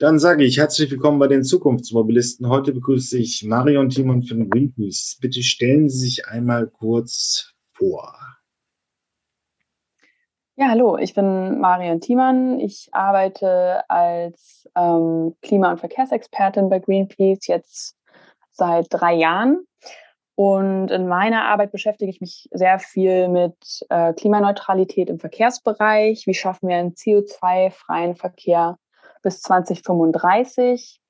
Dann sage ich herzlich willkommen bei den Zukunftsmobilisten. Heute begrüße ich Marion Timon von Greenpeace. Bitte stellen Sie sich einmal kurz vor. Ja, hallo, ich bin Marion Thiemann. Ich arbeite als ähm, Klima- und Verkehrsexpertin bei Greenpeace jetzt seit drei Jahren. Und in meiner Arbeit beschäftige ich mich sehr viel mit äh, Klimaneutralität im Verkehrsbereich. Wie schaffen wir einen CO2-freien Verkehr bis 2035.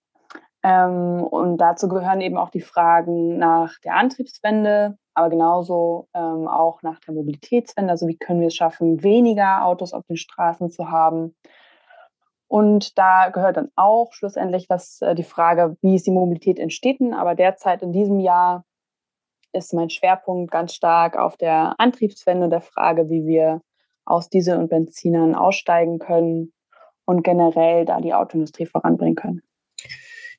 Ähm, und dazu gehören eben auch die Fragen nach der Antriebswende, aber genauso ähm, auch nach der Mobilitätswende. Also wie können wir es schaffen, weniger Autos auf den Straßen zu haben? Und da gehört dann auch schlussendlich das, äh, die Frage, wie ist die Mobilität in Städten? Aber derzeit in diesem Jahr ist mein Schwerpunkt ganz stark auf der Antriebswende, der Frage, wie wir aus Diesel- und Benzinern aussteigen können und generell da die Autoindustrie voranbringen können.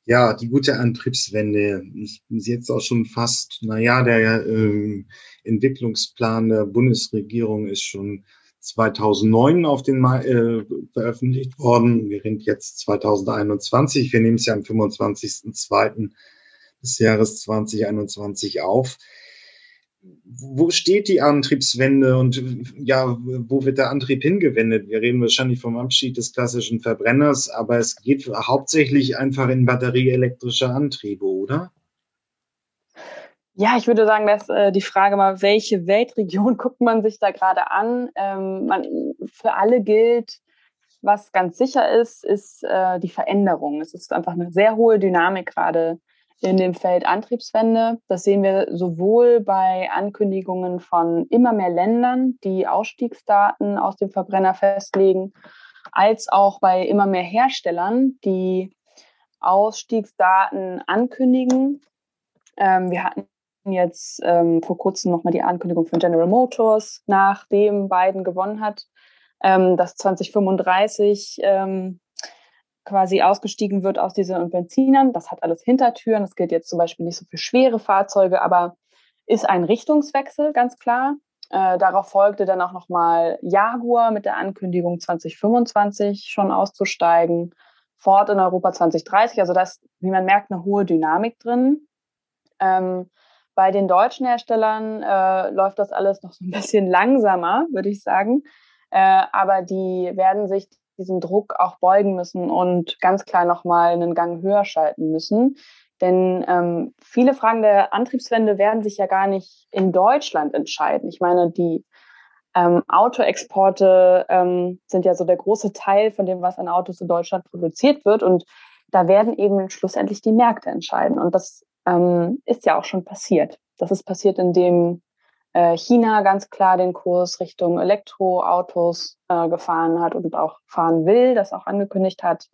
Ja, die gute Antriebswende ist jetzt auch schon fast, naja, der äh, Entwicklungsplan der Bundesregierung ist schon 2009 auf den äh, veröffentlicht worden. Wir sind jetzt 2021. Wir nehmen es ja am 25.02. des Jahres 2021 auf wo steht die Antriebswende und ja, wo wird der Antrieb hingewendet? Wir reden wahrscheinlich vom Abschied des klassischen Verbrenners, aber es geht hauptsächlich einfach in batterieelektrische Antriebe, oder? Ja, ich würde sagen, dass äh, die Frage mal, welche Weltregion guckt man sich da gerade an? Ähm, man, für alle gilt, was ganz sicher ist, ist äh, die Veränderung. Es ist einfach eine sehr hohe Dynamik gerade in dem Feld Antriebswende. Das sehen wir sowohl bei Ankündigungen von immer mehr Ländern, die Ausstiegsdaten aus dem Verbrenner festlegen, als auch bei immer mehr Herstellern, die Ausstiegsdaten ankündigen. Ähm, wir hatten jetzt ähm, vor kurzem nochmal die Ankündigung von General Motors, nachdem Biden gewonnen hat, ähm, dass 2035 ähm, quasi ausgestiegen wird aus Diesel- und Benzinern. Das hat alles Hintertüren. Das gilt jetzt zum Beispiel nicht so für schwere Fahrzeuge, aber ist ein Richtungswechsel, ganz klar. Äh, darauf folgte dann auch nochmal Jaguar mit der Ankündigung 2025 schon auszusteigen. Ford in Europa 2030. Also da ist, wie man merkt, eine hohe Dynamik drin. Ähm, bei den deutschen Herstellern äh, läuft das alles noch so ein bisschen langsamer, würde ich sagen. Äh, aber die werden sich diesen Druck auch beugen müssen und ganz klar nochmal einen Gang höher schalten müssen. Denn ähm, viele Fragen der Antriebswende werden sich ja gar nicht in Deutschland entscheiden. Ich meine, die ähm, Autoexporte ähm, sind ja so der große Teil von dem, was an Autos in Deutschland produziert wird. Und da werden eben schlussendlich die Märkte entscheiden. Und das ähm, ist ja auch schon passiert. Das ist passiert, indem äh, China ganz klar den Kurs Richtung Elektroautos äh, gefahren hat und auch fahren will, das auch angekündigt hat.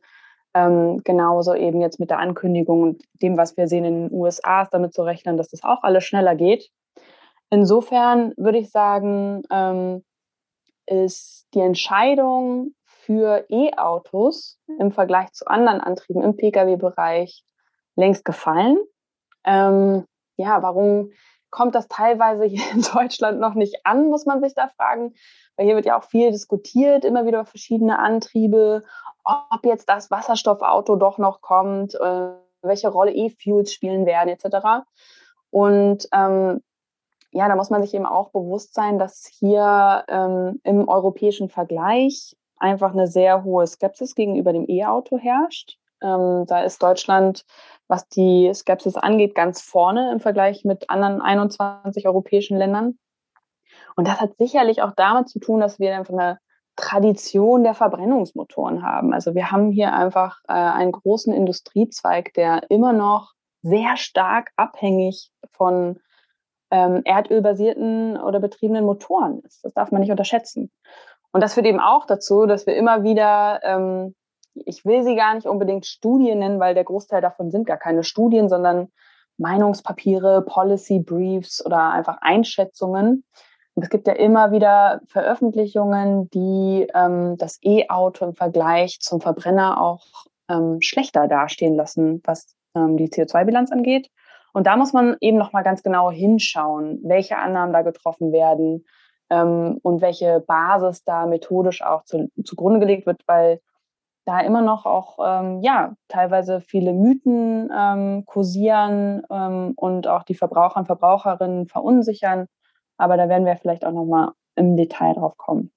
Ähm, genauso eben jetzt mit der Ankündigung und dem, was wir sehen in den USA, ist damit zu rechnen, dass das auch alles schneller geht. Insofern würde ich sagen, ähm, ist die Entscheidung für E-Autos im Vergleich zu anderen Antrieben im Pkw-Bereich längst gefallen. Ähm, ja, warum kommt das teilweise hier in Deutschland noch nicht an, muss man sich da fragen. Weil hier wird ja auch viel diskutiert, immer wieder verschiedene Antriebe, ob jetzt das Wasserstoffauto doch noch kommt, äh, welche Rolle E-Fuels spielen werden, etc. Und ähm, ja, da muss man sich eben auch bewusst sein, dass hier ähm, im europäischen Vergleich einfach eine sehr hohe Skepsis gegenüber dem E-Auto herrscht. Ähm, da ist Deutschland was die Skepsis angeht, ganz vorne im Vergleich mit anderen 21 europäischen Ländern. Und das hat sicherlich auch damit zu tun, dass wir einfach eine Tradition der Verbrennungsmotoren haben. Also wir haben hier einfach äh, einen großen Industriezweig, der immer noch sehr stark abhängig von ähm, erdölbasierten oder betriebenen Motoren ist. Das darf man nicht unterschätzen. Und das führt eben auch dazu, dass wir immer wieder ähm, ich will sie gar nicht unbedingt Studien nennen, weil der Großteil davon sind gar keine Studien, sondern Meinungspapiere, Policy Briefs oder einfach Einschätzungen. Und es gibt ja immer wieder Veröffentlichungen, die ähm, das E-Auto im Vergleich zum Verbrenner auch ähm, schlechter dastehen lassen, was ähm, die CO2-Bilanz angeht. Und da muss man eben noch mal ganz genau hinschauen, welche Annahmen da getroffen werden ähm, und welche Basis da methodisch auch zu, zugrunde gelegt wird, weil da immer noch auch ähm, ja teilweise viele Mythen ähm, kursieren ähm, und auch die Verbraucher und Verbraucherinnen verunsichern. Aber da werden wir vielleicht auch noch mal im Detail drauf kommen.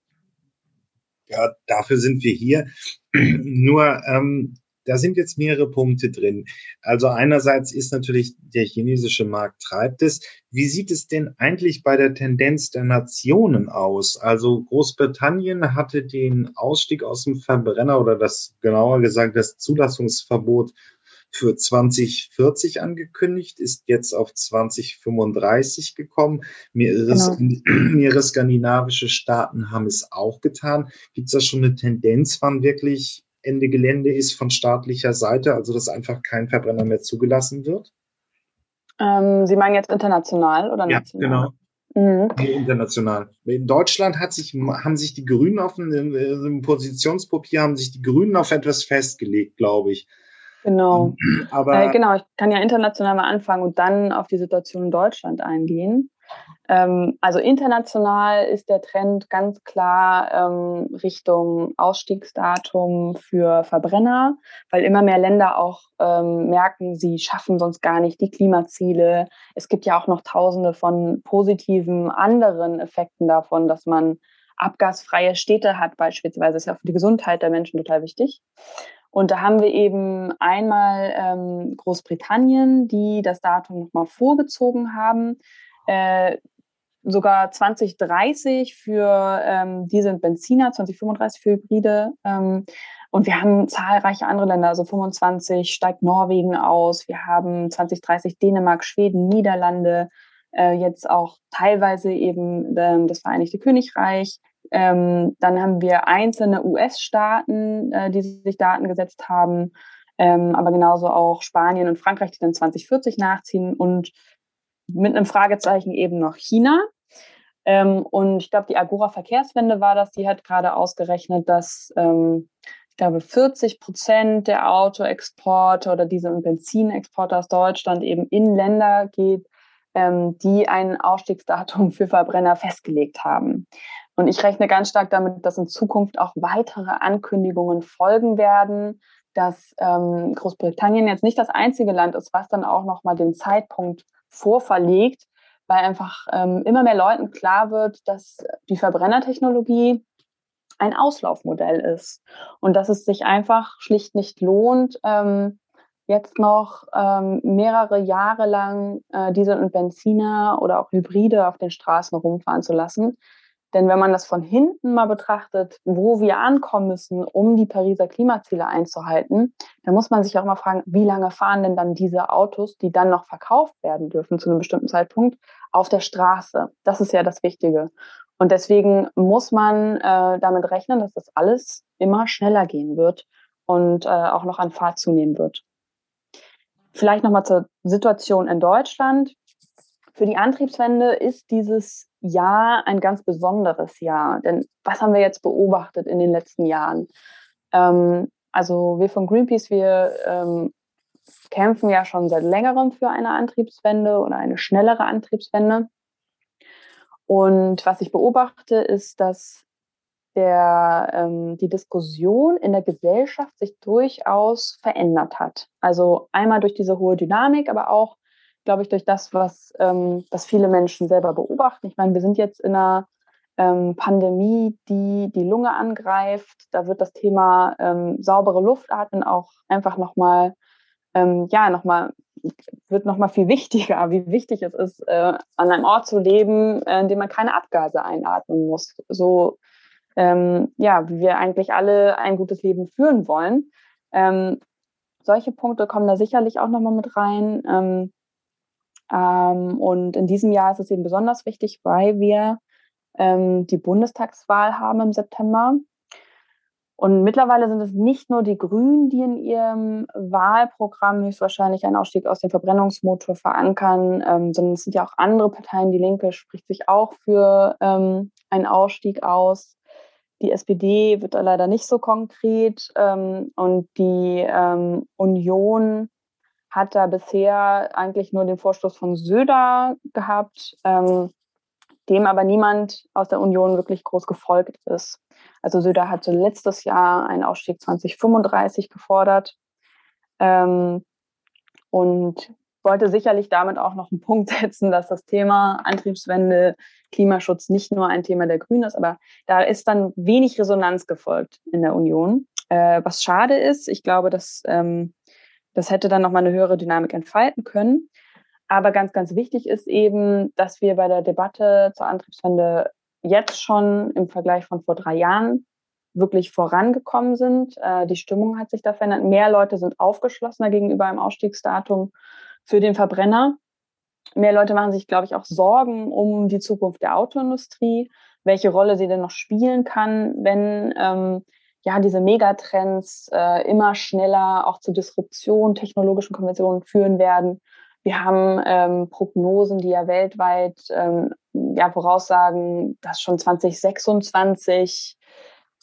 Ja, dafür sind wir hier. Nur ähm, da sind jetzt mehrere Punkte drin. Also einerseits ist natürlich der chinesische Markt treibt es. Wie sieht es denn eigentlich bei der Tendenz der Nationen aus? Also Großbritannien hatte den Ausstieg aus dem Verbrenner oder das genauer gesagt das Zulassungsverbot für 2040 angekündigt, ist jetzt auf 2035 gekommen. Mehrere, genau. mehrere skandinavische Staaten haben es auch getan. Gibt es da schon eine Tendenz, wann wirklich Ende Gelände ist von staatlicher Seite, also dass einfach kein Verbrenner mehr zugelassen wird? Ähm, Sie meinen jetzt international oder national? Ja, genau. Mhm. International. In Deutschland hat sich, haben sich die Grünen auf einem, einem Positionspapier, haben sich die Grünen auf etwas festgelegt, glaube ich. Genau. Aber äh, genau, ich kann ja international mal anfangen und dann auf die Situation in Deutschland eingehen. Ähm, also international ist der Trend ganz klar ähm, Richtung Ausstiegsdatum für Verbrenner, weil immer mehr Länder auch ähm, merken, sie schaffen sonst gar nicht die Klimaziele. Es gibt ja auch noch tausende von positiven anderen Effekten davon, dass man abgasfreie Städte hat, beispielsweise. Das ist ja für die Gesundheit der Menschen total wichtig. Und da haben wir eben einmal ähm, Großbritannien, die das Datum nochmal vorgezogen haben. Äh, sogar 2030 für ähm, Diesel und Benziner, 2035 für Hybride. Ähm, und wir haben zahlreiche andere Länder, also 25 steigt Norwegen aus, wir haben 2030 Dänemark, Schweden, Niederlande, äh, jetzt auch teilweise eben äh, das Vereinigte Königreich. Ähm, dann haben wir einzelne US-Staaten, äh, die sich Daten gesetzt haben, ähm, aber genauso auch Spanien und Frankreich, die dann 2040 nachziehen und mit einem Fragezeichen eben noch China. Ähm, und ich glaube, die Agora Verkehrswende war das, die hat gerade ausgerechnet, dass ähm, ich glaube 40 Prozent der Autoexporte oder Diesel- und Benzinexporte aus Deutschland eben in Länder geht, ähm, die ein Ausstiegsdatum für Verbrenner festgelegt haben. Und ich rechne ganz stark damit, dass in Zukunft auch weitere Ankündigungen folgen werden, dass ähm, Großbritannien jetzt nicht das einzige Land ist, was dann auch nochmal den Zeitpunkt vorverlegt, weil einfach ähm, immer mehr Leuten klar wird, dass die Verbrennertechnologie ein Auslaufmodell ist und dass es sich einfach schlicht nicht lohnt, ähm, jetzt noch ähm, mehrere Jahre lang äh, Diesel und Benziner oder auch Hybride auf den Straßen rumfahren zu lassen, denn wenn man das von hinten mal betrachtet, wo wir ankommen müssen, um die Pariser Klimaziele einzuhalten, dann muss man sich auch mal fragen, wie lange fahren denn dann diese Autos, die dann noch verkauft werden dürfen zu einem bestimmten Zeitpunkt, auf der Straße? Das ist ja das Wichtige. Und deswegen muss man äh, damit rechnen, dass das alles immer schneller gehen wird und äh, auch noch an Fahrt zunehmen wird. Vielleicht nochmal zur Situation in Deutschland. Für die Antriebswende ist dieses Jahr ein ganz besonderes Jahr. Denn was haben wir jetzt beobachtet in den letzten Jahren? Ähm, also wir von Greenpeace, wir ähm, kämpfen ja schon seit längerem für eine Antriebswende oder eine schnellere Antriebswende. Und was ich beobachte, ist, dass der, ähm, die Diskussion in der Gesellschaft sich durchaus verändert hat. Also einmal durch diese hohe Dynamik, aber auch glaube ich, durch das, was, ähm, was viele Menschen selber beobachten. Ich meine, wir sind jetzt in einer ähm, Pandemie, die die Lunge angreift. Da wird das Thema ähm, saubere Luft atmen auch einfach nochmal, ähm, ja, nochmal, wird nochmal viel wichtiger, wie wichtig es ist, äh, an einem Ort zu leben, äh, in dem man keine Abgase einatmen muss. So, ähm, ja, wie wir eigentlich alle ein gutes Leben führen wollen. Ähm, solche Punkte kommen da sicherlich auch nochmal mit rein. Ähm, und in diesem Jahr ist es eben besonders wichtig, weil wir ähm, die Bundestagswahl haben im September. Und mittlerweile sind es nicht nur die Grünen, die in ihrem Wahlprogramm höchstwahrscheinlich einen Ausstieg aus dem Verbrennungsmotor verankern, ähm, sondern es sind ja auch andere Parteien. Die Linke spricht sich auch für ähm, einen Ausstieg aus. Die SPD wird da leider nicht so konkret. Ähm, und die ähm, Union hat da bisher eigentlich nur den Vorstoß von Söder gehabt. Ähm, dem aber niemand aus der Union wirklich groß gefolgt ist. Also Söder hatte letztes Jahr einen Ausstieg 2035 gefordert ähm, und wollte sicherlich damit auch noch einen Punkt setzen, dass das Thema Antriebswende, Klimaschutz nicht nur ein Thema der Grünen ist, aber da ist dann wenig Resonanz gefolgt in der Union, äh, was schade ist. Ich glaube, dass ähm, das hätte dann noch mal eine höhere Dynamik entfalten können. Aber ganz, ganz wichtig ist eben, dass wir bei der Debatte zur Antriebswende jetzt schon im Vergleich von vor drei Jahren wirklich vorangekommen sind. Äh, die Stimmung hat sich da verändert. Mehr Leute sind aufgeschlossener gegenüber einem Ausstiegsdatum für den Verbrenner. Mehr Leute machen sich, glaube ich, auch Sorgen um die Zukunft der Autoindustrie, welche Rolle sie denn noch spielen kann, wenn ähm, ja diese Megatrends äh, immer schneller auch zu Disruption, technologischen Konventionen führen werden wir haben ähm, Prognosen, die ja weltweit ähm, ja, voraussagen, dass schon 2026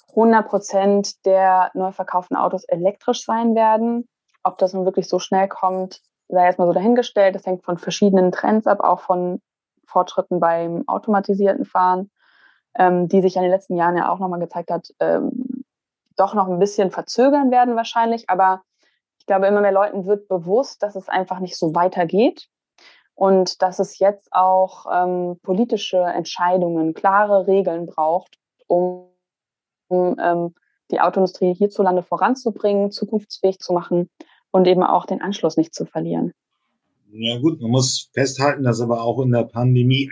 100 Prozent der neu verkauften Autos elektrisch sein werden. Ob das nun wirklich so schnell kommt, sei erstmal so dahingestellt. Das hängt von verschiedenen Trends ab, auch von Fortschritten beim automatisierten Fahren, ähm, die sich in den letzten Jahren ja auch nochmal gezeigt hat, ähm, doch noch ein bisschen verzögern werden wahrscheinlich. Aber ich glaube, immer mehr Leuten wird bewusst, dass es einfach nicht so weitergeht und dass es jetzt auch ähm, politische Entscheidungen, klare Regeln braucht, um, ähm, die Autoindustrie hierzulande voranzubringen, zukunftsfähig zu machen und eben auch den Anschluss nicht zu verlieren. Ja gut, man muss festhalten, dass aber auch in der Pandemie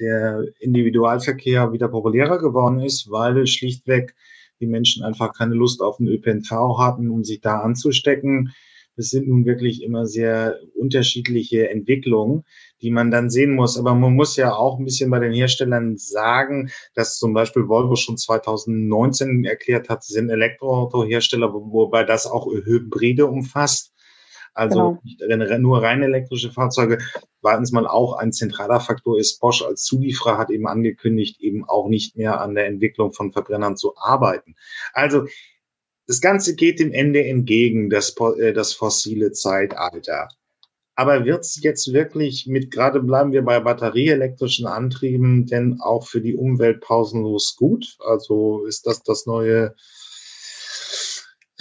der Individualverkehr wieder populärer geworden ist, weil schlichtweg die Menschen einfach keine Lust auf den ÖPNV hatten, um sich da anzustecken. Das sind nun wirklich immer sehr unterschiedliche Entwicklungen, die man dann sehen muss. Aber man muss ja auch ein bisschen bei den Herstellern sagen, dass zum Beispiel Volvo schon 2019 erklärt hat, sie sind Elektroautohersteller, wobei das auch Hybride umfasst. Also genau. nur rein elektrische Fahrzeuge. Zweitens mal auch ein zentraler Faktor ist, Bosch als Zulieferer hat eben angekündigt, eben auch nicht mehr an der Entwicklung von Verbrennern zu arbeiten. Also das Ganze geht dem Ende entgegen, das, äh, das fossile Zeitalter. Aber wird es jetzt wirklich mit, gerade bleiben wir bei batterieelektrischen Antrieben, denn auch für die Umwelt pausenlos gut? Also ist das das neue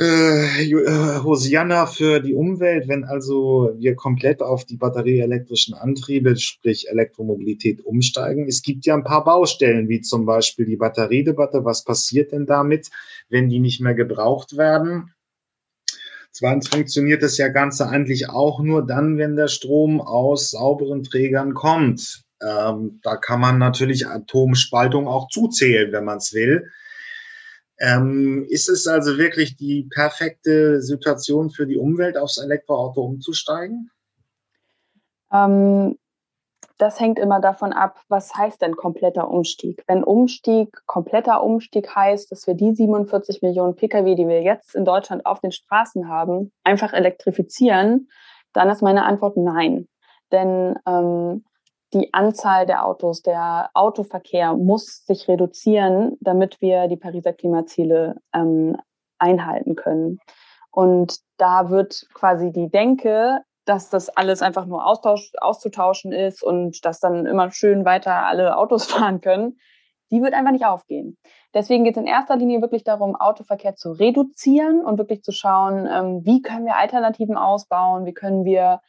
äh, äh, Hosianna für die Umwelt, wenn also wir komplett auf die batterieelektrischen Antriebe, sprich Elektromobilität umsteigen. Es gibt ja ein paar Baustellen, wie zum Beispiel die Batteriedebatte. Was passiert denn damit, wenn die nicht mehr gebraucht werden? Zweitens funktioniert das ja Ganze eigentlich auch nur dann, wenn der Strom aus sauberen Trägern kommt. Ähm, da kann man natürlich Atomspaltung auch zuzählen, wenn man es will. Ähm, ist es also wirklich die perfekte Situation für die Umwelt, aufs Elektroauto umzusteigen? Ähm, das hängt immer davon ab, was heißt denn kompletter Umstieg? Wenn Umstieg, kompletter Umstieg heißt, dass wir die 47 Millionen Pkw, die wir jetzt in Deutschland auf den Straßen haben, einfach elektrifizieren, dann ist meine Antwort nein. Denn ähm, die Anzahl der Autos, der Autoverkehr muss sich reduzieren, damit wir die Pariser Klimaziele ähm, einhalten können. Und da wird quasi die Denke, dass das alles einfach nur auszutauschen ist und dass dann immer schön weiter alle Autos fahren können, die wird einfach nicht aufgehen. Deswegen geht es in erster Linie wirklich darum, Autoverkehr zu reduzieren und wirklich zu schauen, ähm, wie können wir Alternativen ausbauen, wie können wir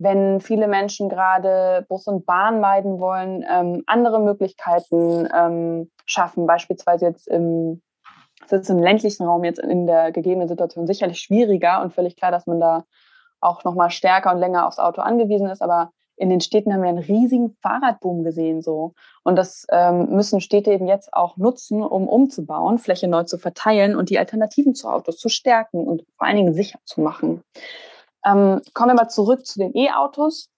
wenn viele Menschen gerade Bus und Bahn meiden wollen, ähm, andere Möglichkeiten ähm, schaffen, beispielsweise jetzt im, das ist im ländlichen Raum jetzt in der gegebenen Situation sicherlich schwieriger und völlig klar, dass man da auch noch mal stärker und länger aufs Auto angewiesen ist, aber in den Städten haben wir einen riesigen Fahrradboom gesehen so und das ähm, müssen Städte eben jetzt auch nutzen, um umzubauen, Fläche neu zu verteilen und die Alternativen zu Autos zu stärken und vor allen Dingen sicher zu machen. Ähm, kommen wir mal zurück zu den E-Autos.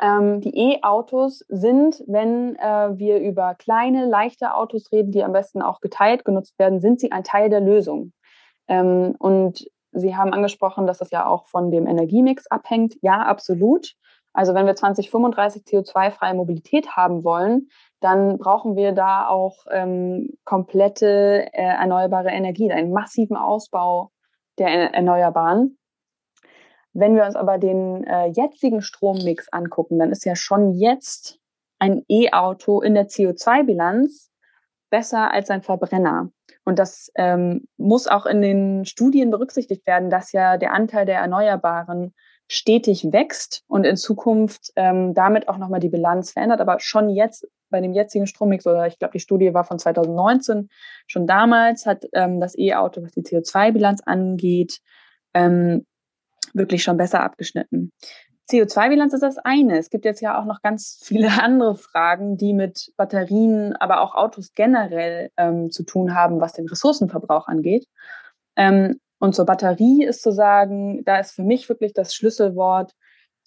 Ähm, die E-Autos sind, wenn äh, wir über kleine, leichte Autos reden, die am besten auch geteilt genutzt werden, sind sie ein Teil der Lösung. Ähm, und Sie haben angesprochen, dass das ja auch von dem Energiemix abhängt. Ja, absolut. Also wenn wir 2035 CO2-freie Mobilität haben wollen, dann brauchen wir da auch ähm, komplette äh, erneuerbare Energie, einen massiven Ausbau der Erneuerbaren. Wenn wir uns aber den äh, jetzigen Strommix angucken, dann ist ja schon jetzt ein E-Auto in der CO2-Bilanz besser als ein Verbrenner. Und das ähm, muss auch in den Studien berücksichtigt werden, dass ja der Anteil der Erneuerbaren stetig wächst und in Zukunft ähm, damit auch nochmal die Bilanz verändert. Aber schon jetzt bei dem jetzigen Strommix, oder ich glaube, die Studie war von 2019, schon damals hat ähm, das E-Auto, was die CO2-Bilanz angeht, ähm, wirklich schon besser abgeschnitten. CO2-Bilanz ist das eine. Es gibt jetzt ja auch noch ganz viele andere Fragen, die mit Batterien, aber auch Autos generell ähm, zu tun haben, was den Ressourcenverbrauch angeht. Ähm, und zur Batterie ist zu sagen, da ist für mich wirklich das Schlüsselwort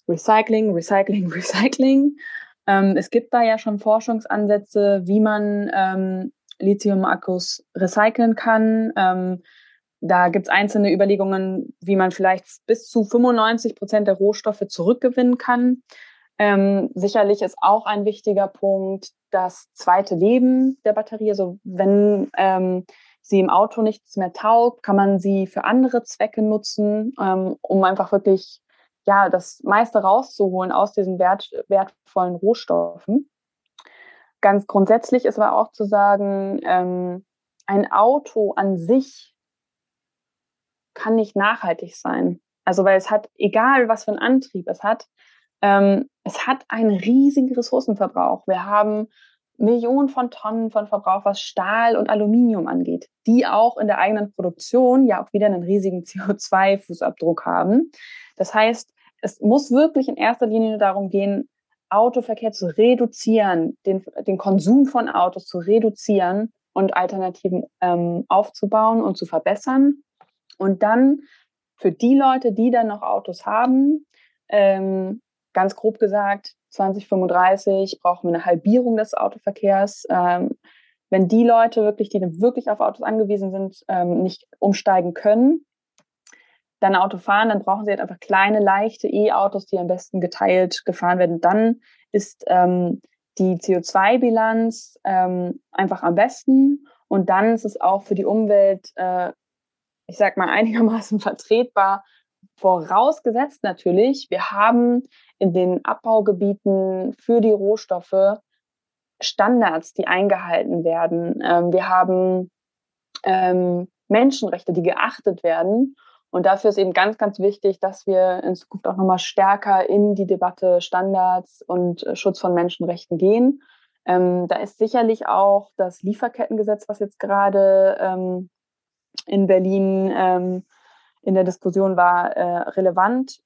Recycling, Recycling, Recycling. Ähm, es gibt da ja schon Forschungsansätze, wie man ähm, Lithium-Akkus recyceln kann. Da gibt es einzelne Überlegungen, wie man vielleicht bis zu 95 Prozent der Rohstoffe zurückgewinnen kann. Ähm, sicherlich ist auch ein wichtiger Punkt das zweite Leben der Batterie. Also wenn ähm, sie im Auto nichts mehr taugt, kann man sie für andere Zwecke nutzen, ähm, um einfach wirklich ja das meiste rauszuholen aus diesen wert, wertvollen Rohstoffen. Ganz grundsätzlich ist aber auch zu sagen, ähm, ein Auto an sich kann nicht nachhaltig sein. Also weil es hat, egal was für einen Antrieb es hat, ähm, es hat einen riesigen Ressourcenverbrauch. Wir haben Millionen von Tonnen von Verbrauch, was Stahl und Aluminium angeht, die auch in der eigenen Produktion ja auch wieder einen riesigen CO2-Fußabdruck haben. Das heißt, es muss wirklich in erster Linie darum gehen, Autoverkehr zu reduzieren, den, den Konsum von Autos zu reduzieren und Alternativen ähm, aufzubauen und zu verbessern. Und dann für die Leute, die dann noch Autos haben, ähm, ganz grob gesagt, 2035 brauchen wir eine Halbierung des Autoverkehrs. Ähm, wenn die Leute wirklich, die wirklich auf Autos angewiesen sind, ähm, nicht umsteigen können, dann Auto fahren, dann brauchen sie halt einfach kleine, leichte E-Autos, die am besten geteilt gefahren werden. Dann ist ähm, die CO2-Bilanz ähm, einfach am besten. Und dann ist es auch für die Umwelt, äh, ich sag mal, einigermaßen vertretbar, vorausgesetzt natürlich, wir haben in den Abbaugebieten für die Rohstoffe Standards, die eingehalten werden. Ähm, wir haben ähm, Menschenrechte, die geachtet werden. Und dafür ist eben ganz, ganz wichtig, dass wir in Zukunft auch nochmal stärker in die Debatte Standards und äh, Schutz von Menschenrechten gehen. Ähm, da ist sicherlich auch das Lieferkettengesetz, was jetzt gerade ähm, in Berlin ähm, in der Diskussion war, äh, relevant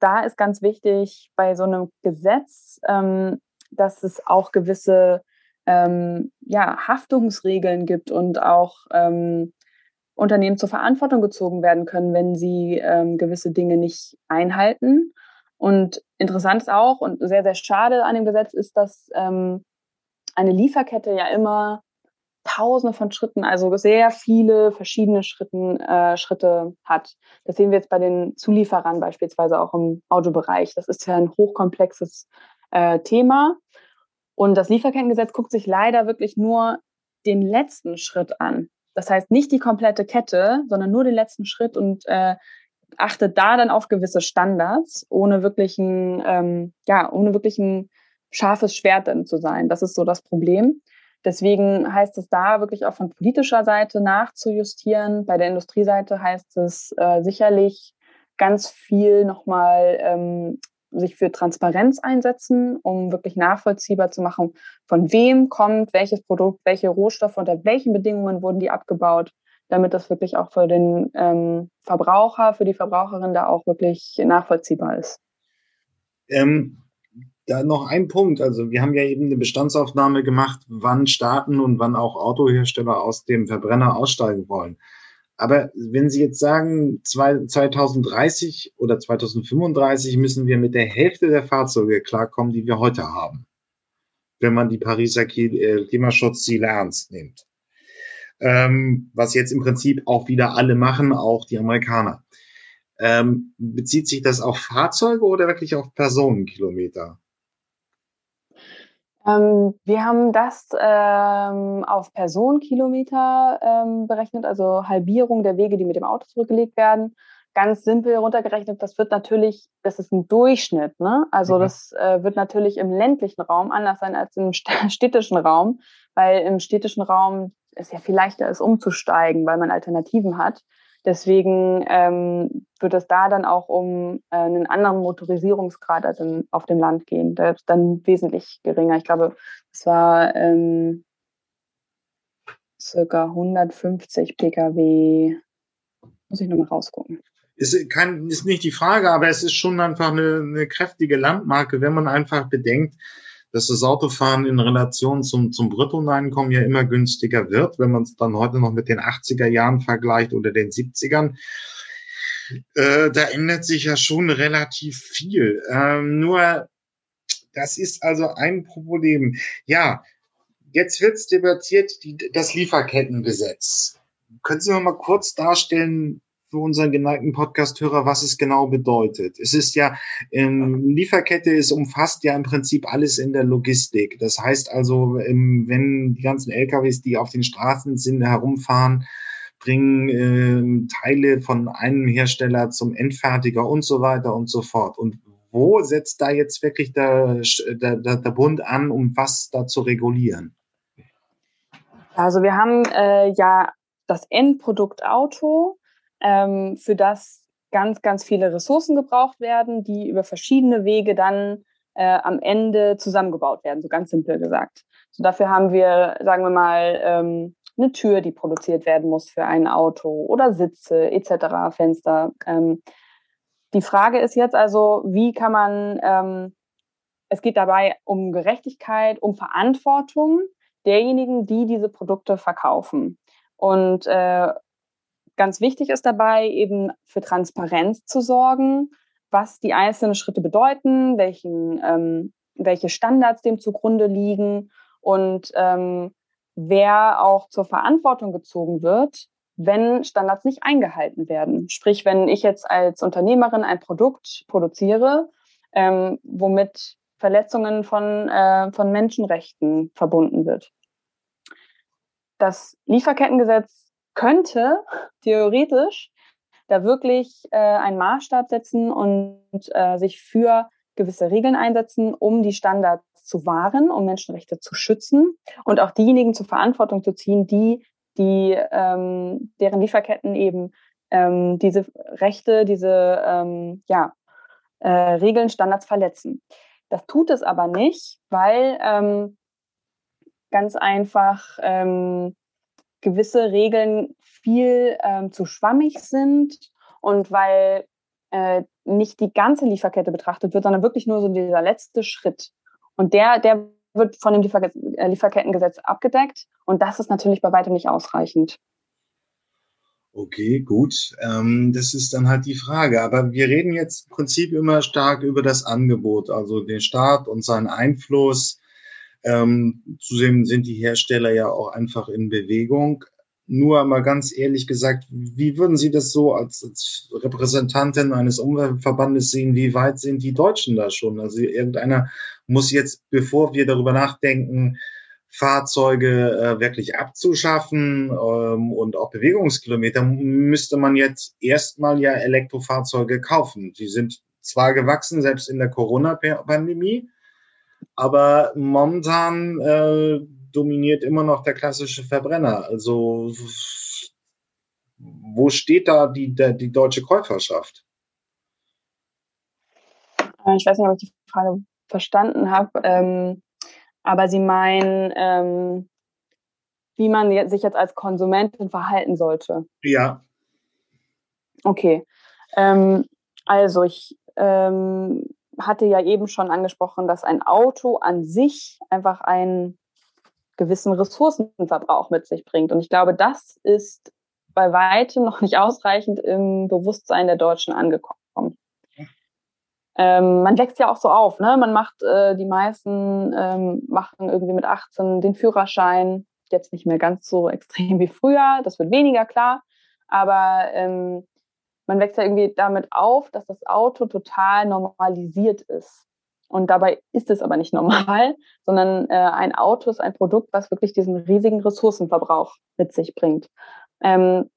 da ist ganz wichtig bei so einem Gesetz, ähm, dass es auch gewisse ähm, ja, Haftungsregeln gibt und auch ähm, Unternehmen zur Verantwortung gezogen werden können, wenn sie ähm, gewisse Dinge nicht einhalten. Und interessant ist auch und sehr, sehr schade an dem Gesetz ist, dass ähm, eine Lieferkette ja immer tausende von Schritten, also sehr viele verschiedene Schritten, äh, Schritte hat. Das sehen wir jetzt bei den Zulieferern beispielsweise auch im Autobereich. Das ist ja ein hochkomplexes äh, Thema. Und das Lieferkettengesetz guckt sich leider wirklich nur den letzten Schritt an. Das heißt nicht die komplette Kette, sondern nur den letzten Schritt und äh, achtet da dann auf gewisse Standards, ohne wirklich ein, ähm, ja, ohne wirklich ein scharfes Schwert dann zu sein. Das ist so das Problem. Deswegen heißt es da wirklich auch von politischer Seite nachzujustieren. Bei der Industrieseite heißt es äh, sicherlich ganz viel nochmal ähm, sich für Transparenz einsetzen, um wirklich nachvollziehbar zu machen, von wem kommt welches Produkt, welche Rohstoffe, unter welchen Bedingungen wurden die abgebaut, damit das wirklich auch für den ähm, Verbraucher, für die Verbraucherin da auch wirklich nachvollziehbar ist. Ähm, da noch ein Punkt. Also wir haben ja eben eine Bestandsaufnahme gemacht, wann Staaten und wann auch Autohersteller aus dem Verbrenner aussteigen wollen. Aber wenn Sie jetzt sagen, 2030 oder 2035 müssen wir mit der Hälfte der Fahrzeuge klarkommen, die wir heute haben, wenn man die Pariser äh, Klimaschutzziele ernst nimmt. Ähm, was jetzt im Prinzip auch wieder alle machen, auch die Amerikaner. Ähm, bezieht sich das auf Fahrzeuge oder wirklich auf Personenkilometer? Ähm, wir haben das ähm, auf Personenkilometer ähm, berechnet, also Halbierung der Wege, die mit dem Auto zurückgelegt werden. ganz simpel runtergerechnet, das wird natürlich, das ist ein Durchschnitt, ne? Also mhm. das äh, wird natürlich im ländlichen Raum anders sein als im städtischen Raum, weil im städtischen Raum es ja viel leichter ist, umzusteigen, weil man Alternativen hat. Deswegen ähm, wird es da dann auch um äh, einen anderen Motorisierungsgrad als in, auf dem Land gehen. Der ist dann wesentlich geringer. Ich glaube, es war ähm, circa 150 Pkw. Muss ich nochmal rausgucken. Ist, kann, ist nicht die Frage, aber es ist schon einfach eine, eine kräftige Landmarke, wenn man einfach bedenkt, dass das Autofahren in Relation zum, zum Bruttoeinkommen ja immer günstiger wird, wenn man es dann heute noch mit den 80er Jahren vergleicht oder den 70ern. Äh, da ändert sich ja schon relativ viel. Ähm, nur, das ist also ein Problem. Ja, jetzt wird's debattiert, die, das Lieferkettengesetz. Können Sie mal kurz darstellen, für unseren geneigten Podcast-Hörer, was es genau bedeutet. Es ist ja, ähm, Lieferkette ist umfasst ja im Prinzip alles in der Logistik. Das heißt also, ähm, wenn die ganzen LKWs, die auf den Straßen sind, herumfahren, bringen äh, Teile von einem Hersteller zum Endfertiger und so weiter und so fort. Und wo setzt da jetzt wirklich der, der, der Bund an, um was da zu regulieren? Also wir haben äh, ja das Endprodukt Auto ähm, für das ganz, ganz viele Ressourcen gebraucht werden, die über verschiedene Wege dann äh, am Ende zusammengebaut werden, so ganz simpel gesagt. So dafür haben wir, sagen wir mal, ähm, eine Tür, die produziert werden muss für ein Auto oder Sitze etc., Fenster. Ähm, die Frage ist jetzt also, wie kann man, ähm, es geht dabei um Gerechtigkeit, um Verantwortung derjenigen, die diese Produkte verkaufen. Und äh, Ganz wichtig ist dabei eben für Transparenz zu sorgen, was die einzelnen Schritte bedeuten, welchen, ähm, welche Standards dem zugrunde liegen und ähm, wer auch zur Verantwortung gezogen wird, wenn Standards nicht eingehalten werden. Sprich, wenn ich jetzt als Unternehmerin ein Produkt produziere, ähm, womit Verletzungen von, äh, von Menschenrechten verbunden wird. Das Lieferkettengesetz könnte theoretisch da wirklich äh, einen Maßstab setzen und äh, sich für gewisse Regeln einsetzen, um die Standards zu wahren, um Menschenrechte zu schützen und auch diejenigen zur Verantwortung zu ziehen, die, die ähm, deren Lieferketten eben ähm, diese Rechte, diese ähm, ja, äh, Regeln, Standards verletzen. Das tut es aber nicht, weil ähm, ganz einfach ähm, gewisse Regeln viel ähm, zu schwammig sind und weil äh, nicht die ganze Lieferkette betrachtet wird, sondern wirklich nur so dieser letzte Schritt. Und der, der wird von dem Liefer äh, Lieferkettengesetz abgedeckt. Und das ist natürlich bei weitem nicht ausreichend. Okay, gut. Ähm, das ist dann halt die Frage. Aber wir reden jetzt im Prinzip immer stark über das Angebot, also den Staat und seinen Einfluss ähm, zudem sind die Hersteller ja auch einfach in Bewegung. Nur mal ganz ehrlich gesagt, wie würden Sie das so als, als Repräsentantin eines Umweltverbandes sehen? Wie weit sind die Deutschen da schon? Also irgendeiner muss jetzt, bevor wir darüber nachdenken, Fahrzeuge äh, wirklich abzuschaffen ähm, und auch Bewegungskilometer, müsste man jetzt erstmal ja Elektrofahrzeuge kaufen. Die sind zwar gewachsen, selbst in der Corona-Pandemie, aber momentan äh, dominiert immer noch der klassische Verbrenner. Also wo steht da die, der, die deutsche Käuferschaft? Äh, ich weiß nicht, ob ich die Frage verstanden habe, ähm, aber Sie meinen, ähm, wie man sich jetzt als Konsumentin verhalten sollte. Ja. Okay. Ähm, also ich ähm, hatte ja eben schon angesprochen, dass ein Auto an sich einfach einen gewissen Ressourcenverbrauch mit sich bringt. Und ich glaube, das ist bei weitem noch nicht ausreichend im Bewusstsein der Deutschen angekommen. Ähm, man wächst ja auch so auf, ne? Man macht, äh, die meisten ähm, machen irgendwie mit 18 den Führerschein, jetzt nicht mehr ganz so extrem wie früher, das wird weniger klar, aber ähm, man wächst ja irgendwie damit auf, dass das Auto total normalisiert ist. Und dabei ist es aber nicht normal, sondern äh, ein Auto ist ein Produkt, was wirklich diesen riesigen Ressourcenverbrauch mit sich bringt. Ähm,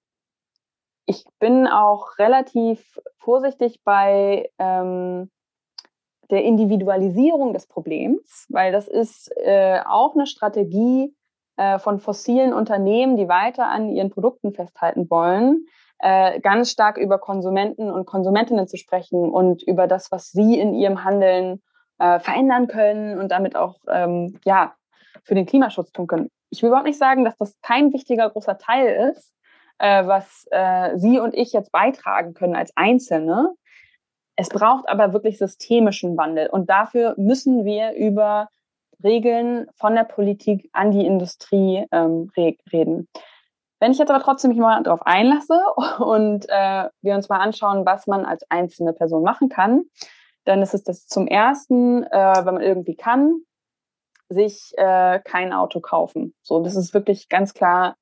ich bin auch relativ vorsichtig bei ähm, der Individualisierung des Problems, weil das ist äh, auch eine Strategie äh, von fossilen Unternehmen, die weiter an ihren Produkten festhalten wollen, äh, ganz stark über Konsumenten und Konsumentinnen zu sprechen und über das, was sie in ihrem Handeln äh, verändern können und damit auch ähm, ja für den Klimaschutz tun können. Ich will überhaupt nicht sagen, dass das kein wichtiger großer Teil ist, äh, was äh, Sie und ich jetzt beitragen können als Einzelne. Es braucht aber wirklich systemischen Wandel und dafür müssen wir über Regeln von der Politik an die Industrie ähm, reden. Wenn ich jetzt aber trotzdem mich mal darauf einlasse und äh, wir uns mal anschauen, was man als einzelne Person machen kann, dann ist es das zum ersten, äh, wenn man irgendwie kann, sich äh, kein Auto kaufen. So, das ist wirklich ganz klar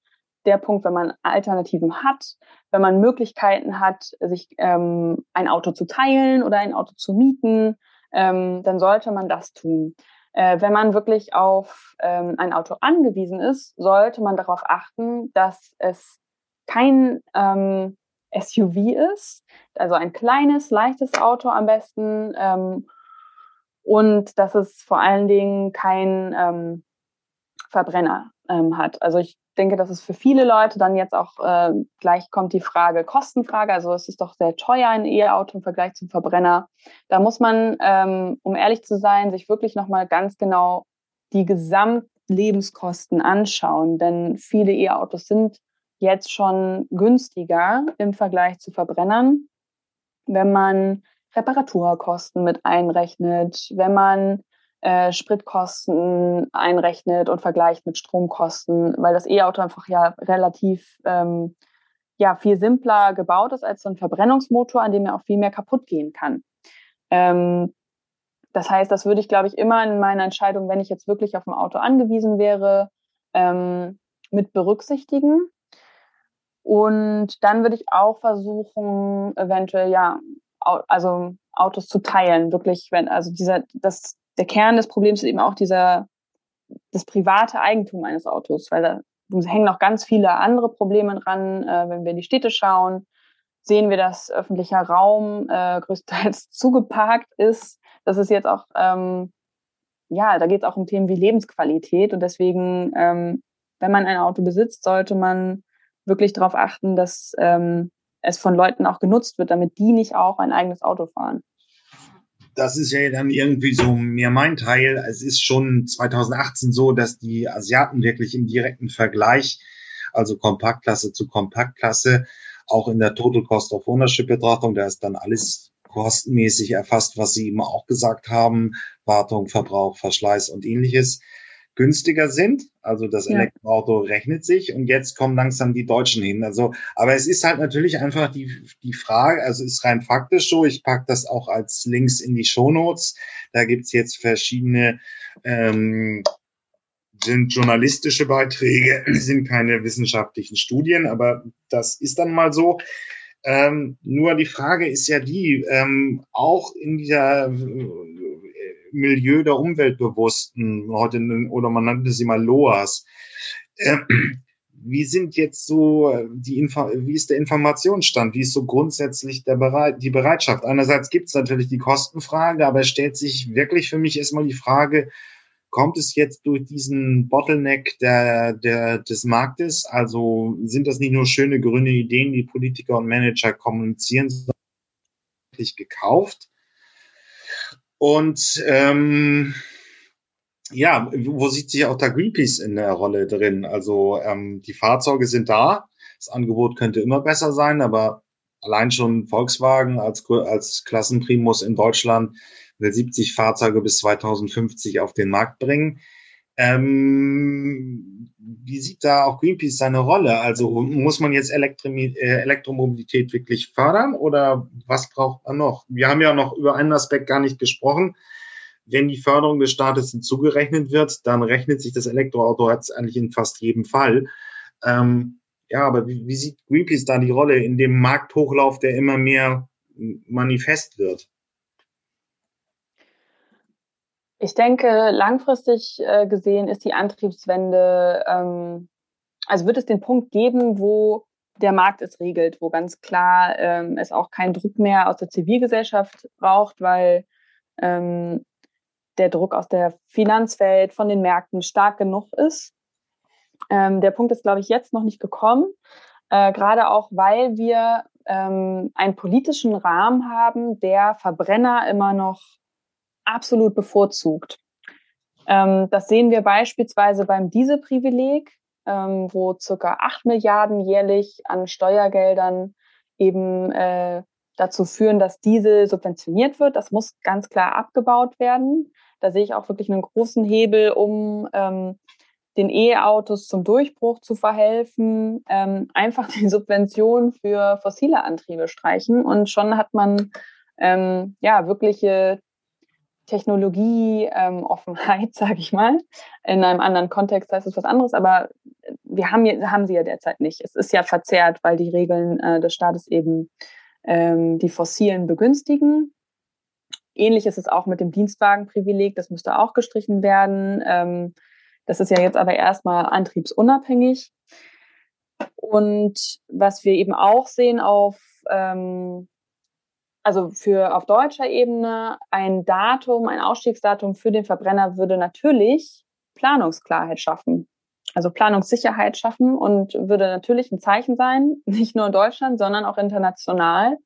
der Punkt, wenn man Alternativen hat, wenn man Möglichkeiten hat, sich ähm, ein Auto zu teilen oder ein Auto zu mieten, ähm, dann sollte man das tun. Äh, wenn man wirklich auf ähm, ein Auto angewiesen ist, sollte man darauf achten, dass es kein ähm, SUV ist, also ein kleines, leichtes Auto am besten ähm, und dass es vor allen Dingen kein ähm, Verbrenner ähm, hat. Also ich denke, dass es für viele Leute dann jetzt auch äh, gleich kommt die Frage, Kostenfrage. Also es ist doch sehr teuer, ein E-Auto im Vergleich zum Verbrenner. Da muss man, ähm, um ehrlich zu sein, sich wirklich nochmal ganz genau die Gesamtlebenskosten anschauen. Denn viele E-Autos sind jetzt schon günstiger im Vergleich zu Verbrennern. Wenn man Reparaturkosten mit einrechnet, wenn man äh, Spritkosten einrechnet und vergleicht mit Stromkosten, weil das E-Auto einfach ja relativ ähm, ja, viel simpler gebaut ist als so ein Verbrennungsmotor, an dem ja auch viel mehr kaputt gehen kann. Ähm, das heißt, das würde ich, glaube ich, immer in meiner Entscheidung, wenn ich jetzt wirklich auf ein Auto angewiesen wäre, ähm, mit berücksichtigen. Und dann würde ich auch versuchen, eventuell, ja, also Autos zu teilen, wirklich, wenn, also dieser, das, der Kern des Problems ist eben auch dieser, das private Eigentum eines Autos, weil da hängen noch ganz viele andere Probleme dran. Äh, wenn wir in die Städte schauen, sehen wir, dass öffentlicher Raum äh, größtenteils zugeparkt ist. Das ist jetzt auch, ähm, ja, da geht es auch um Themen wie Lebensqualität. Und deswegen, ähm, wenn man ein Auto besitzt, sollte man wirklich darauf achten, dass ähm, es von Leuten auch genutzt wird, damit die nicht auch ein eigenes Auto fahren das ist ja dann irgendwie so mehr mein Teil. Es ist schon 2018 so, dass die Asiaten wirklich im direkten Vergleich, also Kompaktklasse zu Kompaktklasse, auch in der Total Cost of Ownership Betrachtung, da ist dann alles kostenmäßig erfasst, was Sie immer auch gesagt haben, Wartung, Verbrauch, Verschleiß und ähnliches günstiger sind. Also das ja. Elektroauto rechnet sich und jetzt kommen langsam die Deutschen hin. Also, aber es ist halt natürlich einfach die, die Frage, also ist rein faktisch so, ich pack das auch als Links in die Shownotes. Da gibt's jetzt verschiedene ähm, sind journalistische Beiträge, sind keine wissenschaftlichen Studien, aber das ist dann mal so. Ähm, nur die Frage ist ja die, ähm, auch in dieser Milieu der Umweltbewussten, heute, oder man nannte sie mal LOAS. Äh, wie sind jetzt so die Info wie ist der Informationsstand? Wie ist so grundsätzlich der Bereit die Bereitschaft? Einerseits gibt es natürlich die Kostenfrage, aber es stellt sich wirklich für mich erstmal die Frage, kommt es jetzt durch diesen Bottleneck der, der, des Marktes? Also sind das nicht nur schöne grüne Ideen, die Politiker und Manager kommunizieren, sondern wirklich gekauft? Und ähm, ja, wo sieht sich auch da Greenpeace in der Rolle drin? Also ähm, die Fahrzeuge sind da, das Angebot könnte immer besser sein, aber allein schon Volkswagen als, als Klassenprimus in Deutschland will 70 Fahrzeuge bis 2050 auf den Markt bringen. Ähm, wie sieht da auch Greenpeace seine Rolle? Also muss man jetzt Elektri äh, Elektromobilität wirklich fördern oder was braucht man noch? Wir haben ja noch über einen Aspekt gar nicht gesprochen. Wenn die Förderung des Staates hinzugerechnet wird, dann rechnet sich das Elektroauto jetzt eigentlich in fast jedem Fall. Ähm, ja, aber wie, wie sieht Greenpeace da die Rolle in dem Markthochlauf, der immer mehr manifest wird? Ich denke, langfristig äh, gesehen ist die Antriebswende, ähm, also wird es den Punkt geben, wo der Markt es regelt, wo ganz klar ähm, es auch keinen Druck mehr aus der Zivilgesellschaft braucht, weil ähm, der Druck aus der Finanzwelt von den Märkten stark genug ist. Der Punkt ist, glaube ich, jetzt noch nicht gekommen, äh, gerade auch, weil wir einen politischen Rahmen haben, der Verbrenner immer noch absolut bevorzugt. Ähm, das sehen wir beispielsweise beim Dieselprivileg, ähm, wo circa 8 Milliarden jährlich an Steuergeldern eben äh, dazu führen, dass Diesel subventioniert wird. Das muss ganz klar abgebaut werden. Da sehe ich auch wirklich einen großen Hebel, um ähm, den E-Autos zum Durchbruch zu verhelfen, ähm, einfach die Subvention für fossile Antriebe streichen und schon hat man ähm, ja wirkliche Technologieoffenheit, ähm, sage ich mal. In einem anderen Kontext heißt es was anderes, aber wir haben, haben sie ja derzeit nicht. Es ist ja verzerrt, weil die Regeln äh, des Staates eben ähm, die Fossilen begünstigen. Ähnlich ist es auch mit dem Dienstwagenprivileg, das müsste auch gestrichen werden. Ähm, das ist ja jetzt aber erstmal antriebsunabhängig. Und was wir eben auch sehen auf ähm, also für auf deutscher Ebene ein Datum, ein Ausstiegsdatum für den Verbrenner würde natürlich Planungsklarheit schaffen. Also Planungssicherheit schaffen und würde natürlich ein Zeichen sein, nicht nur in Deutschland, sondern auch international.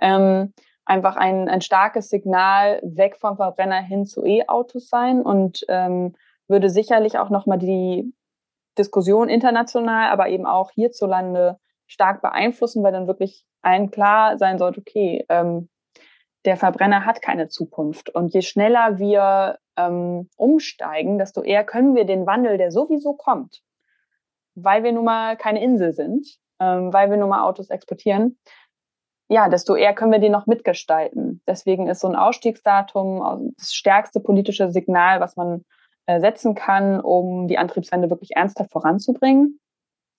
Ähm, einfach ein, ein starkes Signal weg vom Verbrenner hin zu E-Autos sein und ähm, würde sicherlich auch nochmal die Diskussion international, aber eben auch hierzulande stark beeinflussen, weil dann wirklich allen klar sein sollte, okay, ähm, der Verbrenner hat keine Zukunft. Und je schneller wir ähm, umsteigen, desto eher können wir den Wandel, der sowieso kommt, weil wir nun mal keine Insel sind, ähm, weil wir nun mal Autos exportieren, ja, desto eher können wir den noch mitgestalten. Deswegen ist so ein Ausstiegsdatum das stärkste politische Signal, was man äh, setzen kann, um die Antriebswende wirklich ernsthaft voranzubringen.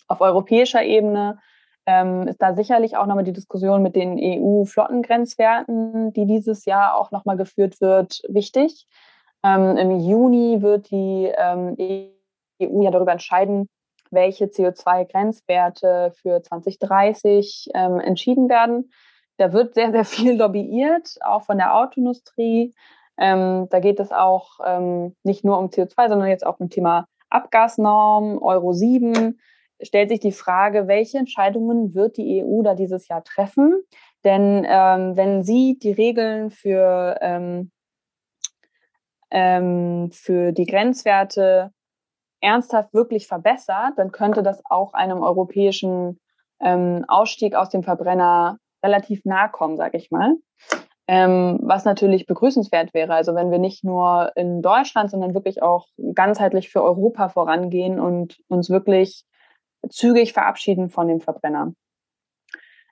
Auf europäischer Ebene ähm, ist da sicherlich auch nochmal die Diskussion mit den EU-Flottengrenzwerten, die dieses Jahr auch nochmal geführt wird, wichtig. Ähm, Im Juni wird die ähm, EU ja darüber entscheiden, welche CO2-Grenzwerte für 2030 ähm, entschieden werden. Da wird sehr, sehr viel lobbyiert, auch von der Autoindustrie. Ähm, da geht es auch ähm, nicht nur um CO2, sondern jetzt auch um Thema Abgasnorm, Euro 7 stellt sich die Frage, welche Entscheidungen wird die EU da dieses Jahr treffen? Denn ähm, wenn sie die Regeln für, ähm, ähm, für die Grenzwerte ernsthaft wirklich verbessert, dann könnte das auch einem europäischen ähm, Ausstieg aus dem Verbrenner relativ nahe kommen, sage ich mal. Ähm, was natürlich begrüßenswert wäre. Also wenn wir nicht nur in Deutschland, sondern wirklich auch ganzheitlich für Europa vorangehen und uns wirklich zügig verabschieden von dem Verbrenner.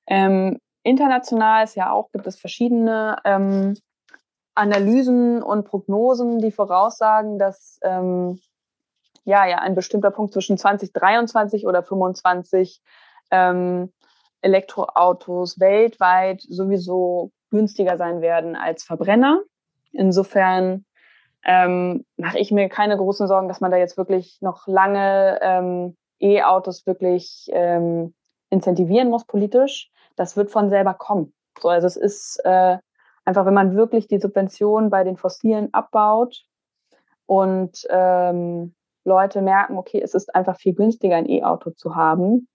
Ähm, international ist ja auch, gibt es verschiedene ähm, Analysen und Prognosen, die voraussagen, dass ähm, ja, ja ein bestimmter Punkt zwischen 2023 oder 2025 ähm, Elektroautos weltweit sowieso günstiger sein werden als Verbrenner. Insofern ähm, mache ich mir keine großen Sorgen, dass man da jetzt wirklich noch lange ähm, E-Autos wirklich ähm, incentivieren muss politisch, das wird von selber kommen. So, also es ist äh, einfach, wenn man wirklich die Subventionen bei den Fossilen abbaut und ähm, Leute merken, okay, es ist einfach viel günstiger, ein E-Auto zu haben,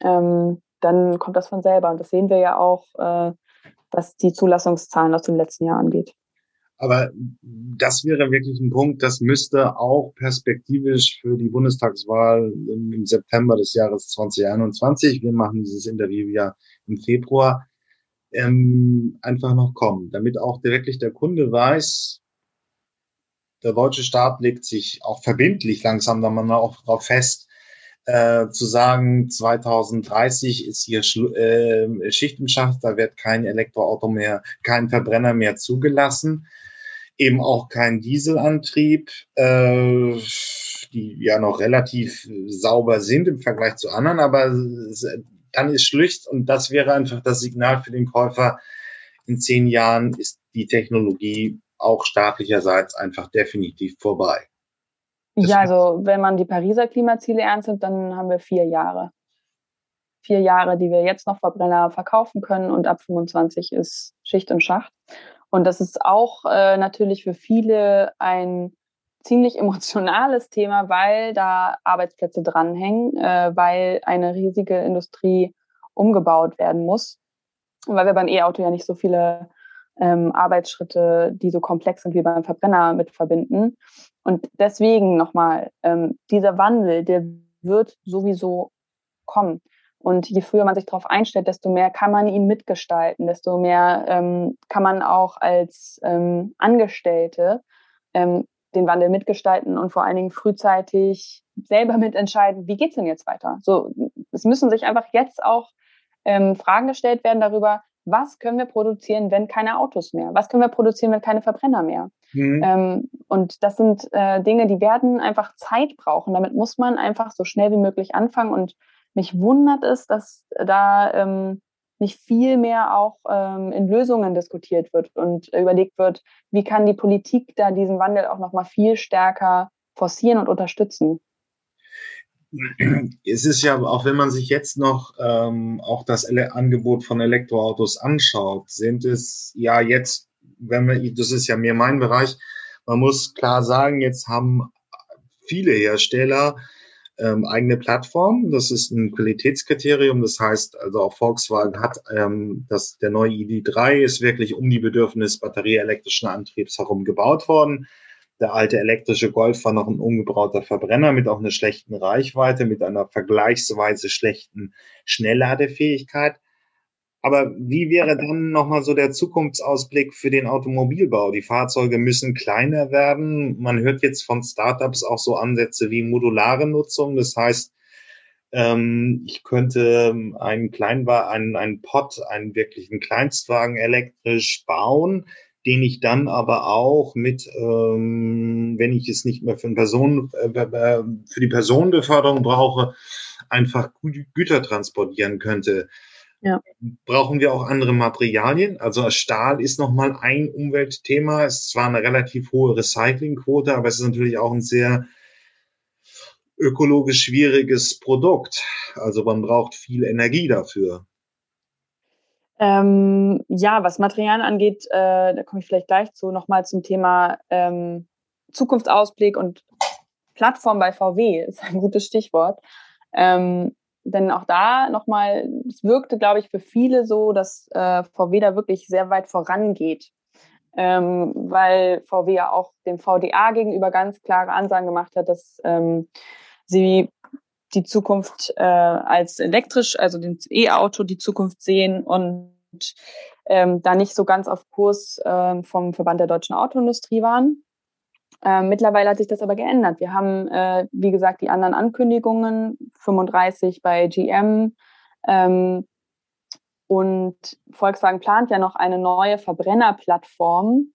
ähm, dann kommt das von selber. Und das sehen wir ja auch, äh, was die Zulassungszahlen aus dem letzten Jahr angeht. Aber das wäre wirklich ein Punkt, das müsste auch perspektivisch für die Bundestagswahl im September des Jahres 2021, wir machen dieses Interview ja im Februar, ähm, einfach noch kommen, damit auch wirklich der Kunde weiß, der deutsche Staat legt sich auch verbindlich langsam dann mal auch darauf fest, äh, zu sagen, 2030 ist hier Schlu äh, Schicht im Schacht, da wird kein Elektroauto mehr, kein Verbrenner mehr zugelassen eben auch kein Dieselantrieb, äh, die ja noch relativ sauber sind im Vergleich zu anderen, aber dann ist schlicht, und das wäre einfach das Signal für den Käufer, in zehn Jahren ist die Technologie auch staatlicherseits einfach definitiv vorbei. Das ja, also wenn man die Pariser Klimaziele ernst nimmt, dann haben wir vier Jahre. vier Jahre, die wir jetzt noch Verbrenner verkaufen können und ab 25 ist Schicht im Schacht. Und das ist auch äh, natürlich für viele ein ziemlich emotionales Thema, weil da Arbeitsplätze dranhängen, äh, weil eine riesige Industrie umgebaut werden muss. Und weil wir beim E-Auto ja nicht so viele ähm, Arbeitsschritte, die so komplex sind wie beim Verbrenner mit verbinden. Und deswegen nochmal, ähm, dieser Wandel, der wird sowieso kommen. Und je früher man sich darauf einstellt, desto mehr kann man ihn mitgestalten, desto mehr ähm, kann man auch als ähm, Angestellte ähm, den Wandel mitgestalten und vor allen Dingen frühzeitig selber mitentscheiden, wie geht's denn jetzt weiter? So, es müssen sich einfach jetzt auch ähm, Fragen gestellt werden darüber, was können wir produzieren, wenn keine Autos mehr? Was können wir produzieren, wenn keine Verbrenner mehr? Mhm. Ähm, und das sind äh, Dinge, die werden einfach Zeit brauchen. Damit muss man einfach so schnell wie möglich anfangen. Und mich wundert es, dass da ähm, nicht viel mehr auch ähm, in Lösungen diskutiert wird und überlegt wird, wie kann die Politik da diesen Wandel auch noch mal viel stärker forcieren und unterstützen. Es ist ja, auch wenn man sich jetzt noch ähm, auch das Ele Angebot von Elektroautos anschaut, sind es ja jetzt, wenn man, das ist ja mehr mein Bereich, man muss klar sagen, jetzt haben viele Hersteller ähm, eigene Plattformen. Das ist ein Qualitätskriterium. Das heißt, also auch Volkswagen hat, ähm, dass der neue ID3 ist wirklich um die Bedürfnisse batterieelektrischen Antriebs herum gebaut worden. Der alte elektrische Golf war noch ein ungebrauchter Verbrenner mit auch einer schlechten Reichweite, mit einer vergleichsweise schlechten Schnellladefähigkeit. Aber wie wäre dann nochmal so der Zukunftsausblick für den Automobilbau? Die Fahrzeuge müssen kleiner werden. Man hört jetzt von Startups auch so Ansätze wie modulare Nutzung. Das heißt, ähm, ich könnte einen Kleinwagen, einen, einen Pod, einen wirklichen Kleinstwagen elektrisch bauen, den ich dann aber auch mit, ähm, wenn ich es nicht mehr für, Personen, äh, äh, für die Personenbeförderung brauche, einfach Güter transportieren könnte. Ja. Brauchen wir auch andere Materialien? Also Stahl ist nochmal ein Umweltthema. Es ist zwar eine relativ hohe Recyclingquote, aber es ist natürlich auch ein sehr ökologisch schwieriges Produkt. Also man braucht viel Energie dafür. Ähm, ja, was Materialien angeht, äh, da komme ich vielleicht gleich zu, nochmal zum Thema ähm, Zukunftsausblick und Plattform bei VW ist ein gutes Stichwort. Ähm, denn auch da nochmal, es wirkte, glaube ich, für viele so, dass äh, VW da wirklich sehr weit vorangeht. Ähm, weil VW ja auch dem VDA gegenüber ganz klare Ansagen gemacht hat, dass ähm, sie die Zukunft äh, als elektrisch, also den E-Auto die Zukunft sehen und ähm, da nicht so ganz auf Kurs äh, vom Verband der deutschen Autoindustrie waren. Äh, mittlerweile hat sich das aber geändert. Wir haben, äh, wie gesagt, die anderen Ankündigungen, 35 bei GM. Ähm, und Volkswagen plant ja noch eine neue Verbrennerplattform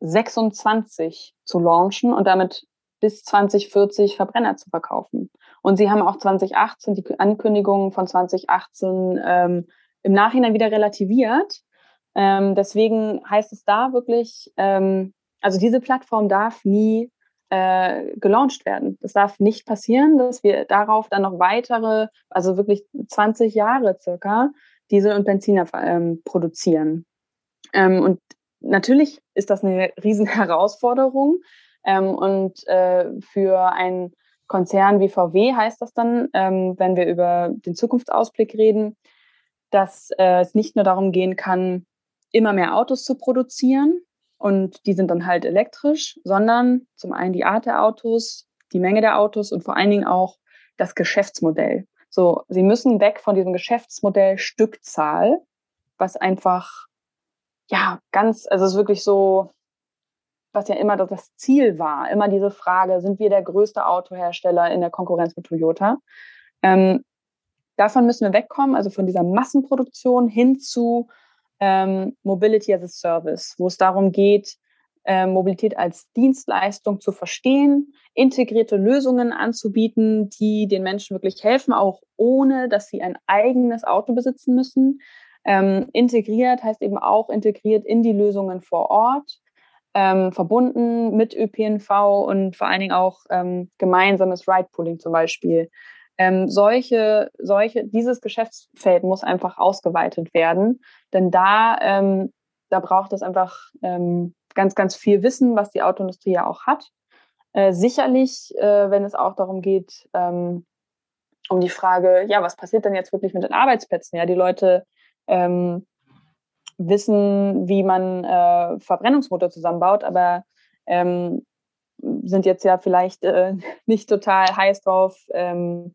26 zu launchen und damit bis 2040 Verbrenner zu verkaufen. Und sie haben auch 2018 die Ankündigungen von 2018 ähm, im Nachhinein wieder relativiert. Ähm, deswegen heißt es da wirklich, ähm, also diese Plattform darf nie äh, gelauncht werden. Das darf nicht passieren, dass wir darauf dann noch weitere, also wirklich 20 Jahre circa, Diesel und Benziner ähm, produzieren. Ähm, und natürlich ist das eine riesen Herausforderung. Ähm, und äh, für einen Konzern wie VW heißt das dann, ähm, wenn wir über den Zukunftsausblick reden, dass äh, es nicht nur darum gehen kann, immer mehr Autos zu produzieren und die sind dann halt elektrisch, sondern zum einen die Art der Autos, die Menge der Autos und vor allen Dingen auch das Geschäftsmodell. So, sie müssen weg von diesem Geschäftsmodell Stückzahl, was einfach ja ganz, also es ist wirklich so, was ja immer das Ziel war, immer diese Frage, sind wir der größte Autohersteller in der Konkurrenz mit Toyota? Ähm, davon müssen wir wegkommen, also von dieser Massenproduktion hin zu ähm, Mobility as a Service, wo es darum geht, äh, Mobilität als Dienstleistung zu verstehen, integrierte Lösungen anzubieten, die den Menschen wirklich helfen, auch ohne dass sie ein eigenes Auto besitzen müssen. Ähm, integriert heißt eben auch integriert in die Lösungen vor Ort, ähm, verbunden mit ÖPNV und vor allen Dingen auch ähm, gemeinsames Ride-Pooling zum Beispiel Ähm, solche, solche, dieses Geschäftsfeld muss einfach ausgeweitet werden, denn da, ähm, da braucht es einfach ähm, ganz, ganz viel Wissen, was die Autoindustrie ja auch hat. Äh, sicherlich, äh, wenn es auch darum geht, ähm, um die Frage, ja, was passiert denn jetzt wirklich mit den Arbeitsplätzen? Ja, die Leute ähm, wissen, wie man äh, Verbrennungsmotor zusammenbaut, aber ähm, sind jetzt ja vielleicht äh, nicht total heiß drauf, ähm,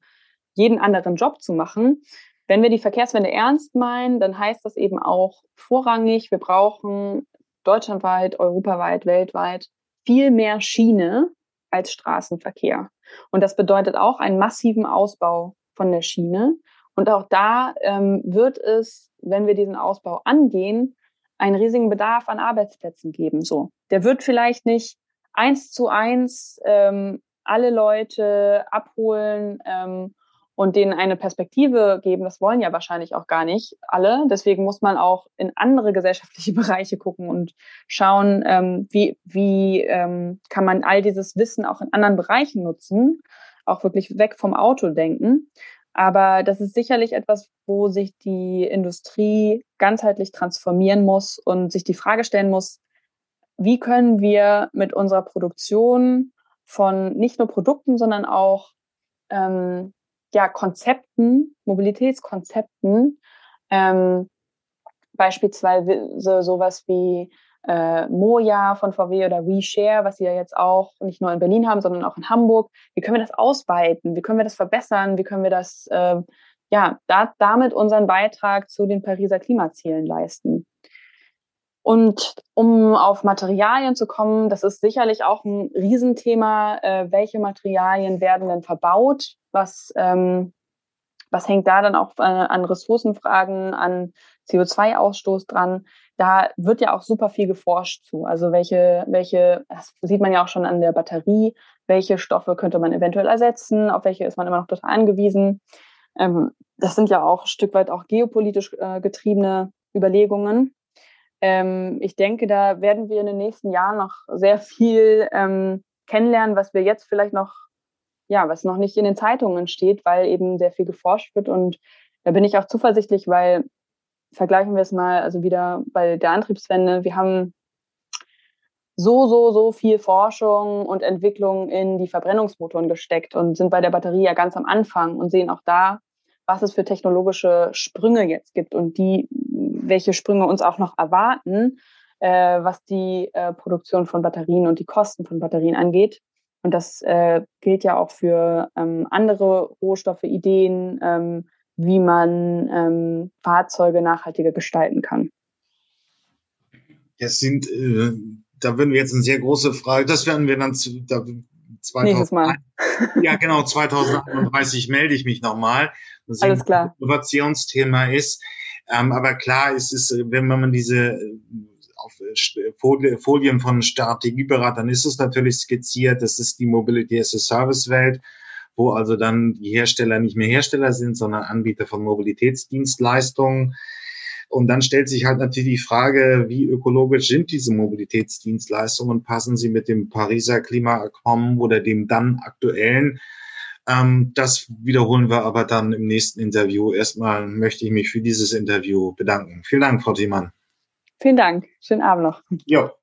jeden anderen Job zu machen. Wenn wir die Verkehrswende ernst meinen, dann heißt das eben auch vorrangig, wir brauchen deutschlandweit, europaweit, weltweit viel mehr Schiene als Straßenverkehr. Und das bedeutet auch einen massiven Ausbau von der Schiene. Und auch da ähm, wird es, wenn wir diesen Ausbau angehen, einen riesigen Bedarf an Arbeitsplätzen geben. So, der wird vielleicht nicht eins zu eins ähm, alle Leute abholen ähm, und denen eine Perspektive geben. Das wollen ja wahrscheinlich auch gar nicht alle. Deswegen muss man auch in andere gesellschaftliche Bereiche gucken und schauen, ähm, wie, wie ähm, kann man all dieses Wissen auch in anderen Bereichen nutzen, auch wirklich weg vom Auto denken. Aber das ist sicherlich etwas, wo sich die Industrie ganzheitlich transformieren muss und sich die Frage stellen muss, wie können wir mit unserer Produktion von nicht nur Produkten, sondern auch ähm, ja, Konzepten, Mobilitätskonzepten, ähm, beispielsweise sowas wie äh, Moja von VW oder WeShare, was sie ja jetzt auch nicht nur in Berlin haben, sondern auch in Hamburg. Wie können wir das ausweiten? Wie können wir das verbessern? Wie können wir das, äh, ja, da, damit unseren Beitrag zu den Pariser Klimazielen leisten? Und um auf Materialien zu kommen, das ist sicherlich auch ein Riesenthema. Äh, welche Materialien werden denn verbaut? Was, ähm, was hängt da dann auch äh, an Ressourcenfragen, an CO2-Ausstoß dran? Da wird ja auch super viel geforscht zu. Also welche, welche, das sieht man ja auch schon an der Batterie, welche Stoffe könnte man eventuell ersetzen, auf welche ist man immer noch total angewiesen. Ähm, das sind ja auch ein Stück weit auch geopolitisch äh, getriebene Überlegungen. Ähm, ich denke, da werden wir in den nächsten Jahren noch sehr viel ähm, kennenlernen, was wir jetzt vielleicht noch, ja, was noch nicht in den Zeitungen steht, weil eben sehr viel geforscht wird. Und da bin ich auch zuversichtlich, weil vergleichen wir es mal, also wieder bei der Antriebswende, wir haben so, so, so viel Forschung und Entwicklung in die Verbrennungsmotoren gesteckt und sind bei der Batterie ja ganz am Anfang und sehen auch da, was es für technologische Sprünge jetzt gibt und die welche Sprünge uns auch noch erwarten, äh, was die äh, Produktion von Batterien und die Kosten von Batterien angeht. Und das äh, gilt ja auch für ähm, andere Rohstoffe, Ideen, ähm, wie man ähm, Fahrzeuge nachhaltiger gestalten kann. Das sind, äh, da würden wir jetzt eine sehr große Frage, das werden wir dann zu, da, 2000, Mal. Ja, genau, 2031 melde ich mich nochmal. Alles klar. Innovationsthema ist. Ähm, aber klar ist es, äh, wenn man diese äh, auf äh, Folien von Strategieberatern ist es natürlich skizziert, das ist die Mobility as a Service Welt, wo also dann die Hersteller nicht mehr Hersteller sind, sondern Anbieter von Mobilitätsdienstleistungen. Und dann stellt sich halt natürlich die Frage, wie ökologisch sind diese Mobilitätsdienstleistungen? Passen sie mit dem Pariser Klimaabkommen oder dem dann aktuellen ähm, das wiederholen wir aber dann im nächsten Interview. Erstmal möchte ich mich für dieses Interview bedanken. Vielen Dank, Frau Thiemann. Vielen Dank. Schönen Abend noch. Ja.